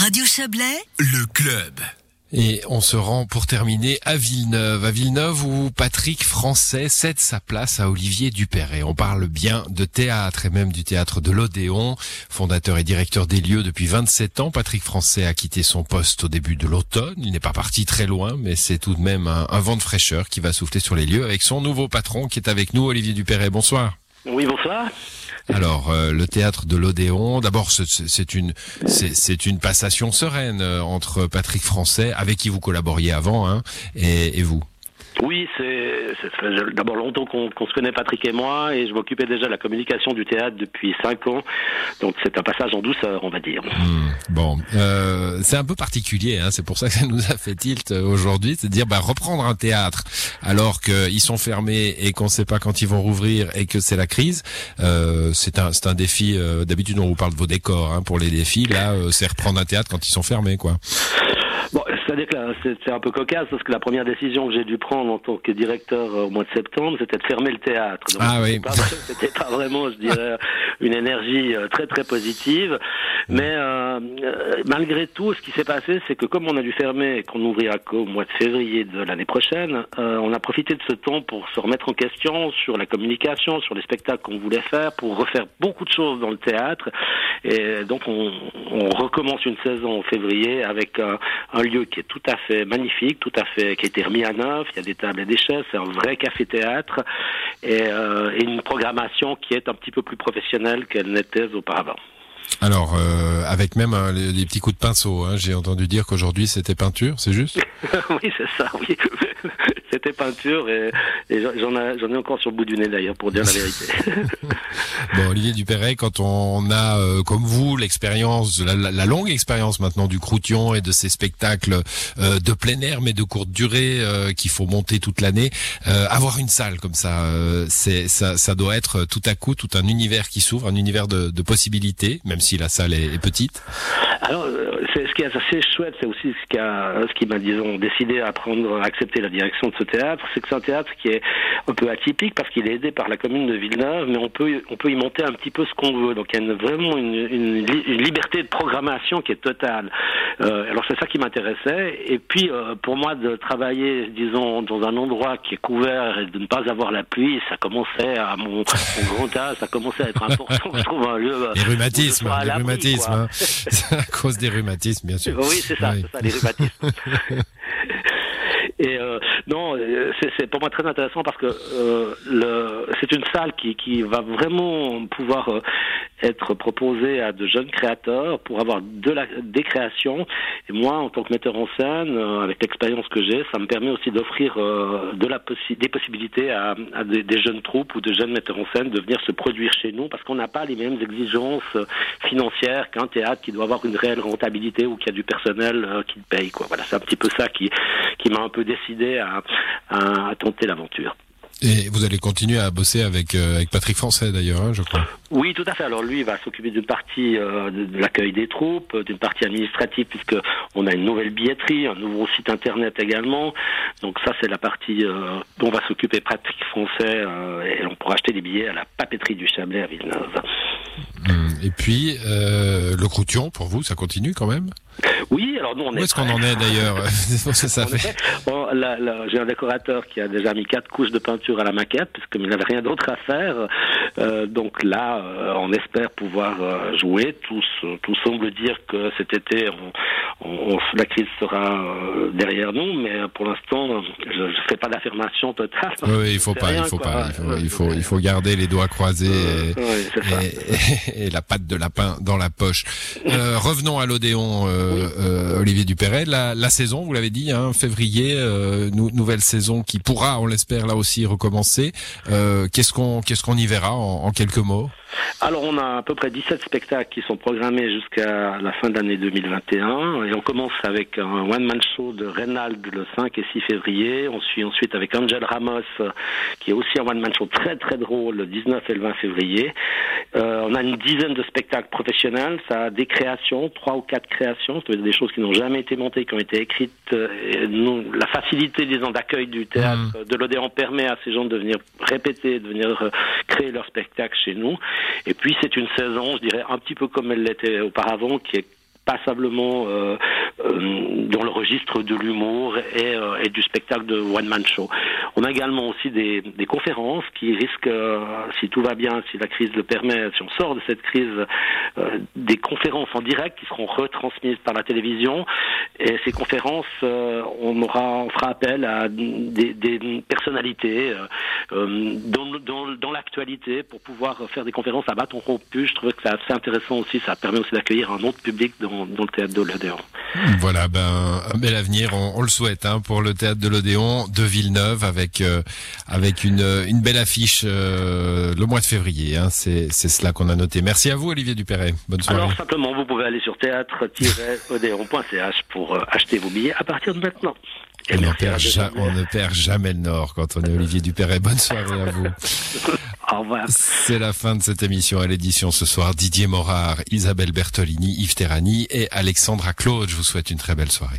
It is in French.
Radio Chablais, le club. Et on se rend pour terminer à Villeneuve. À Villeneuve où Patrick Français cède sa place à Olivier Dupéret. On parle bien de théâtre et même du théâtre de l'Odéon. Fondateur et directeur des lieux depuis 27 ans, Patrick Français a quitté son poste au début de l'automne. Il n'est pas parti très loin, mais c'est tout de même un, un, vent de fraîcheur qui va souffler sur les lieux avec son nouveau patron qui est avec nous, Olivier Dupéret. Bonsoir. Oui, bonsoir. Alors, euh, le théâtre de l'Odéon, d'abord, c'est une, c'est une passation sereine euh, entre Patrick Français, avec qui vous collaboriez avant, hein, et, et vous? Oui, c'est d'abord longtemps qu'on se connaît Patrick et moi, et je m'occupais déjà de la communication du théâtre depuis cinq ans, donc c'est un passage en douceur, on va dire. Hmm, bon, euh, c'est un peu particulier, hein, c'est pour ça que ça nous a fait tilt euh, aujourd'hui, c'est de dire bah, reprendre un théâtre alors qu'ils sont fermés et qu'on ne sait pas quand ils vont rouvrir et que c'est la crise, euh, c'est un, un défi. Euh, d'habitude, on vous parle de vos décors hein, pour les défis, là, euh, c'est reprendre un théâtre quand ils sont fermés, quoi. Bon, c'est un peu cocasse parce que la première décision que j'ai dû prendre en tant que directeur euh, au mois de septembre, c'était de fermer le théâtre. Donc, ah oui. C'était pas vraiment, je dirais, une énergie euh, très très positive. Mais euh, euh, malgré tout, ce qui s'est passé, c'est que comme on a dû fermer et qu'on n'ouvrira qu'au mois de février de l'année prochaine, euh, on a profité de ce temps pour se remettre en question sur la communication, sur les spectacles qu'on voulait faire, pour refaire beaucoup de choses dans le théâtre. Et donc on, on recommence une saison en février avec un, un, lieu qui est tout à fait magnifique, tout à fait qui a été remis à neuf. Il y a des tables et des chaises, c'est un vrai café-théâtre euh, et une programmation qui est un petit peu plus professionnelle qu'elle n'était auparavant. Alors, euh, avec même hein, les, les, petits coups de pinceau, hein, j'ai entendu dire qu'aujourd'hui c'était peinture, c'est juste? Oui, c'est ça, oui. c'était peinture et, et j'en ai, ai, encore sur le bout du nez d'ailleurs, pour dire la vérité. bon, Olivier Dupéret, quand on a, euh, comme vous, l'expérience, la, la, la, longue expérience maintenant du Croution et de ces spectacles euh, de plein air mais de courte durée euh, qu'il faut monter toute l'année, euh, avoir une salle comme ça, c'est ça, ça doit être tout à coup tout un univers qui s'ouvre, un univers de, de possibilités, même si la salle est, petite. C'est ce qui est assez chouette, c'est aussi ce qui a, ce qui m'a, disons, décidé à prendre, à accepter la direction de ce théâtre, c'est que c'est un théâtre qui est un peu atypique parce qu'il est aidé par la commune de Villeneuve, mais on peut, on peut y monter un petit peu ce qu'on veut. Donc il y a une, vraiment une, une, une, liberté de programmation qui est totale. Euh, alors c'est ça qui m'intéressait. Et puis euh, pour moi de travailler, disons, dans un endroit qui est couvert et de ne pas avoir la pluie, ça commençait à mon, mon grand âge, ça commençait à être important. je trouve un lieu. Les rhumatismes, les rhumatismes. Hein. à cause des rhumatismes, bien sûr. Oui, c'est ça, oui. ça, les rhumatismes. Et euh, non, c'est pour moi très intéressant parce que euh, c'est une salle qui, qui va vraiment pouvoir euh, être proposée à de jeunes créateurs pour avoir de la, des créations. Et moi, en tant que metteur en scène, euh, avec l'expérience que j'ai, ça me permet aussi d'offrir euh, de la possi des possibilités à, à des, des, jeunes troupes ou de jeunes metteurs en scène de venir se produire chez nous parce qu'on n'a pas les mêmes exigences financières qu'un théâtre qui doit avoir une réelle rentabilité ou qui a du personnel euh, qui paye. Quoi. Voilà, c'est un petit peu ça qui, qui m'a un peu décidé à, à, à tenter l'aventure. Et vous allez continuer à bosser avec, euh, avec Patrick Français d'ailleurs, hein, je crois. Oui, tout à fait. Alors lui, il va s'occuper d'une partie euh, de, de l'accueil des troupes, d'une partie administrative, puisque on a une nouvelle billetterie, un nouveau site internet également. Donc ça, c'est la partie euh, dont va s'occuper Patrick Français, et on pourra acheter des billets à la papeterie du Chablais à Villeneuve. Et puis le Croution, pour vous, ça continue quand même? Oui, alors nous on est. Où est-ce qu'on en est d'ailleurs ça fait. Bon, J'ai un décorateur qui a déjà mis quatre couches de peinture à la maquette puisqu'il n'avait rien d'autre à faire. Euh, donc là, euh, on espère pouvoir euh, jouer. Tout, tout semble dire que cet été, on, on, la crise sera derrière nous, mais pour l'instant, je ne fais pas d'affirmation totale. Oui, il faut pas, rien, il faut quoi. pas, il faut, il faut, il faut, garder les doigts croisés et, oui, et, et, la patte de lapin dans la poche. revenons à l'Odéon. Oui. Euh, Olivier Dupéret. La, saison, vous l'avez dit, hein, février, euh, nou, nouvelle saison qui pourra, on l'espère, là aussi recommencer. Euh, qu'est-ce qu'on qu'est-ce qu'on y verra en, quelques mots? Alors on a à peu près 17 spectacles qui sont programmés jusqu'à la fin de l'année 2021 et on commence avec un one-man show de Reynald le 5 et 6 février. On suit ensuite avec Angel Ramos qui est aussi un one-man show très très drôle le 19 et le 20 février. On a une dizaine de spectacles professionnels, ça a des créations, trois ou quatre créations, des choses qui n'ont jamais été montées, qui ont été écrites. Et nous, la facilité disons d'accueil du théâtre mmh. de l'Odéon permet à ces gens de venir répéter, de venir créer leur spectacle chez nous. Et puis c'est une saison, je dirais, un petit peu comme elle l'était auparavant, qui est passablement euh, euh, dans le registre de l'humour et, euh, et, du spectacle de one-man show. On a également aussi des, des conférences qui risquent, si tout va bien, si la crise le permet, si on sort de cette crise, des conférences en direct qui seront retransmises par la télévision. Et ces conférences, on aura, on fera appel à des, des personnalités dans, dans, dans l'actualité pour pouvoir faire des conférences à bâton rompu. Je trouve que c'est assez intéressant aussi. Ça permet aussi d'accueillir un autre public dans, dans le théâtre de l'Odéon. Voilà, ben un bel avenir, on, on le souhaite hein, pour le théâtre de l'Odéon de Villeneuve avec euh, avec une, une belle affiche euh, le mois de février. Hein, c'est c'est cela qu'on a noté. Merci à vous Olivier Dupéret. Bonne soirée. Alors simplement, vous pouvez aller sur théâtre-odéon.ch pour euh, acheter vos billets à partir de maintenant. Et on, perd on ne perd jamais le nord quand on est Olivier Dupéret. Bonne soirée à vous. Au revoir. C'est la fin de cette émission à l'édition ce soir. Didier Morard, Isabelle Bertolini, Yves Terrani et Alexandra Claude. Je vous souhaite une très belle soirée.